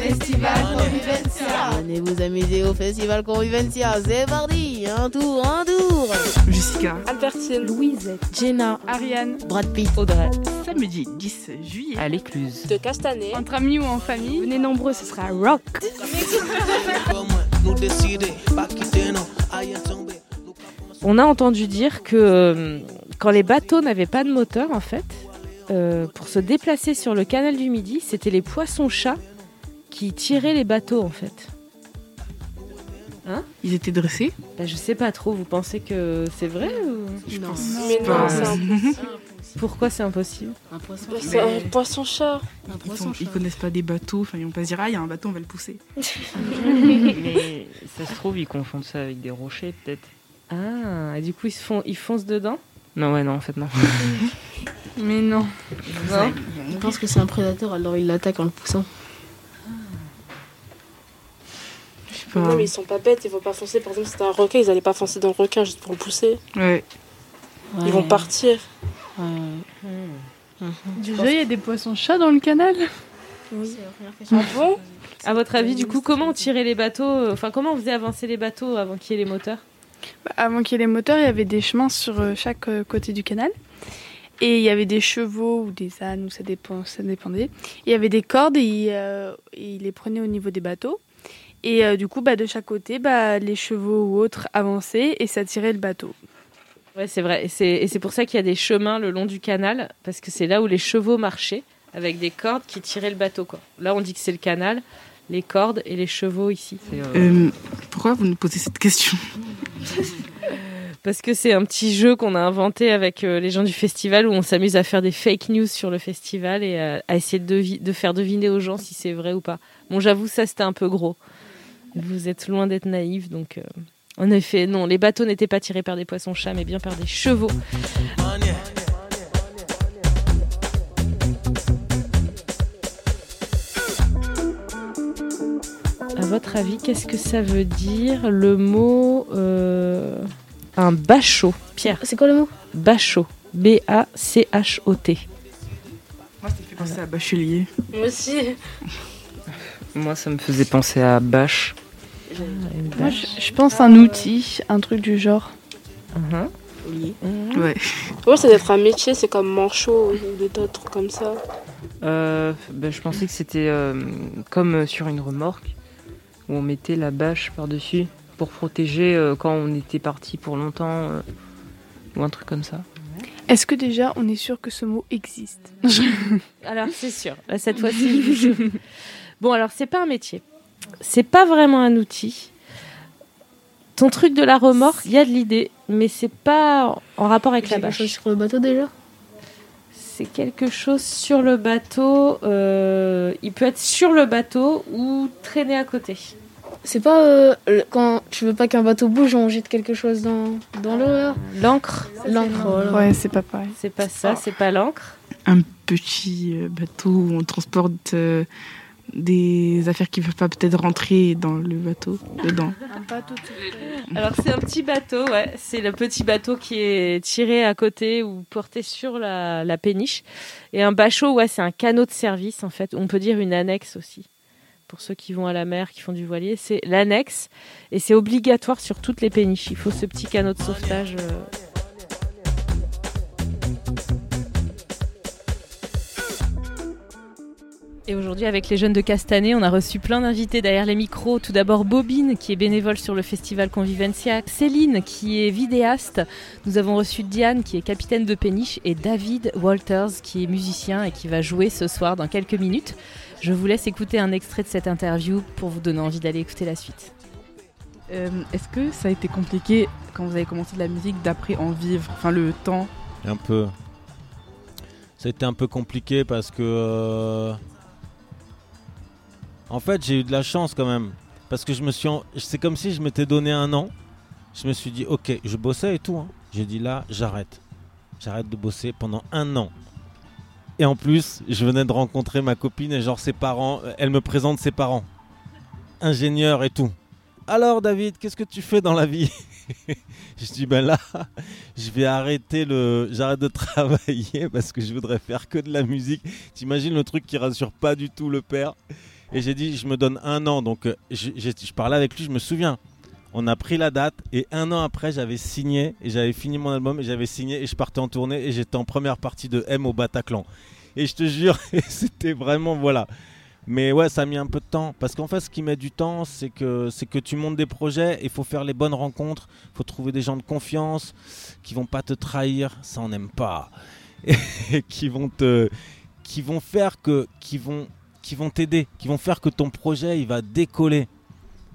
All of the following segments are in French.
Festival Convivencia. Venez vous amuser au Festival Convivencia. C'est parti, un tour, un tour. Jessica, Albertine, Louisette, Jenna, Ariane, Brad Pitt, Audrey, samedi 10 juillet. à l'écluse. de Castanet. Entre amis ou en famille. Venez nombreux, ce sera rock. On a entendu dire que euh, quand les bateaux n'avaient pas de moteur, en fait, euh, pour se déplacer sur le canal du Midi, c'était les poissons-chats qui tiraient les bateaux, en fait. Ils étaient dressés Bah, je sais pas trop, vous pensez que c'est vrai ou... Je Non. pense Mais non, pas. c'est impossible. Pourquoi c'est impossible Un poisson. Bah, C'est un Ils, poisson. sont- ils connaissent pas des bateaux, enfin ils vont pas se dire ah il y a un bateau on va le pousser. Mais ça se trouve, ils confondent ça avec des rochers, peut-être. Ah, et du coup, ils, se font, ils foncent dedans Non, ouais, non, en fait, non. Mais non. Non. Je pense que c'est un prédateur, alors il l'attaque en le poussant. Non, mais ils sont pas bêtes, ils vont pas foncer. Par exemple, si c'était un requin, ils allaient pas foncer dans le requin juste pour le pousser. Ouais. Ils vont partir. Ouais. Déjà, il y a des poissons-chats dans le canal. Ah bon À votre avis, du coup, comment on tirait les bateaux euh, Enfin, comment on faisait avancer les bateaux avant qu'il y ait les moteurs? Bah, avant qu'il y ait les moteurs, il y avait des chemins sur euh, chaque euh, côté du canal. Et il y avait des chevaux ou des ânes, ou ça, dépend, ça dépendait. Il y avait des cordes et ils, euh, et ils les prenaient au niveau des bateaux. Et euh, du coup, bah, de chaque côté, bah, les chevaux ou autres avançaient et ça tirait le bateau. Ouais, c'est vrai. Et c'est, et c'est pour ça qu'il y a des chemins le long du canal, parce que c'est là où les chevaux marchaient, avec des cordes qui tiraient le bateau. Quoi. Là, on dit que c'est le canal, les cordes et les chevaux ici. Euh, Euh, pourquoi vous nous posez cette question? Parce que c'est un petit jeu qu'on a inventé avec euh, les gens du festival, où on s'amuse à faire des fake news sur le festival et à, à essayer de, de faire deviner aux gens si c'est vrai ou pas. Bon, j'avoue, ça, c'était un peu gros. Vous êtes loin d'être naïfs, donc... euh, En effet, non, les bateaux n'étaient pas tirés par des poissons-chats, mais bien par des chevaux. À votre avis, qu'est-ce que ça veut dire le mot euh, un bachot? Pierre, C'est quoi le mot? Bachot. B-A-C-H-O-T. Moi ça me fait penser à bachelier. Moi aussi. Moi, ça me faisait penser à Bâche. Moi, je, je pense un outil, un truc du genre. Mhm. Mhm. Ouais. Ouais, ça doit être un métier, c'est comme manchot ou des trucs comme ça. Euh, ben, je pensais que c'était euh, comme euh, sur une remorque, où on mettait la bâche par-dessus pour protéger euh, quand on était parti pour longtemps, euh, ou un truc comme ça. Est-ce que déjà on est sûr que ce mot existe? Alors, c'est sûr. Cette fois-ci. Bon, alors, c'est pas un métier. C'est pas vraiment un outil. Ton truc de la remorque, il y a de l'idée, mais c'est pas en rapport avec la Quelque chose bâche. sur le bateau déjà C'est quelque chose sur le bateau. euh, il peut être sur le bateau ou traîné à côté. C'est pas euh, le- quand tu veux pas qu'un bateau bouge, on jette quelque chose dans, dans l'eau là L'encre, L'encre, voilà. Ouais, c'est pas pareil. c'est pas ça, c'est pas l'encre. Un petit euh, bateau où on transporte euh, des affaires qui ne peuvent pas peut-être rentrer dans le bateau dedans. Alors c'est un petit bateau, ouais. C'est le petit bateau qui est tiré à côté ou porté sur la, la péniche. Et un bachot, ouais, c'est un canot de service en fait. On peut dire une annexe aussi. Pour ceux qui vont à la mer, qui font du voilier, c'est l'annexe. Et c'est obligatoire sur toutes les péniches. Il faut ce petit canot de sauvetage. euh. Et aujourd'hui, avec les jeunes de Castanet, on a reçu plein d'invités derrière les micros. Tout d'abord Bobine, qui est bénévole sur le festival Convivencia. Céline, qui est vidéaste. Nous avons reçu Diane, qui est capitaine de péniche. Et David Walters, qui est musicien et qui va jouer ce soir dans quelques minutes. Je vous laisse écouter un extrait de cette interview pour vous donner envie d'aller écouter la suite. Euh, Est-ce que ça a été compliqué quand vous avez commencé de la musique d'après en vivre Enfin, le temps? Un peu. Ça a été un peu compliqué parce que. euh, En fait, j'ai eu de la chance quand même. Parce que je me suis. C'est comme si je m'étais donné un an. Je me suis dit, ok, je bossais et tout. hein. J'ai dit là, j'arrête. J'arrête de bosser pendant un an. Et en plus, je venais de rencontrer ma copine et genre ses parents. Elle me présente ses parents. Ingénieur et tout. Alors David, qu'est-ce que tu fais dans la vie? Je dis ben là, je vais arrêter le, j'arrête de travailler parce que je voudrais faire que de la musique. T'imagines le truc qui rassure pas du tout le père? Et j'ai dit, je me donne un an. Donc, euh, je, parlais avec lui, je me souviens. On a pris la date et un an après, j'avais signé et j'avais fini mon album et j'avais signé et je partais en tournée et j'étais en première partie de M au Bataclan. Et je te jure, c'était vraiment voilà. Mais ouais, ça a mis un peu de temps parce qu'en fait, ce qui met du temps, c'est que c'est que tu montes des projets, il faut faire les bonnes rencontres, il faut trouver des gens de confiance qui vont pas te trahir, ça on n'aime pas, et qui vont te, qui vont faire que, qui vont, qui vont t'aider, qui vont faire que ton projet il va décoller.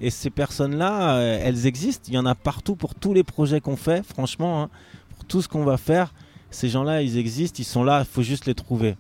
Et ces personnes-là, euh, elles existent. Il y en a partout pour tous les projets qu'on fait. Franchement, hein, pour tout ce qu'on va faire, ces gens-là, ils existent. Ils sont là. Il faut juste les trouver.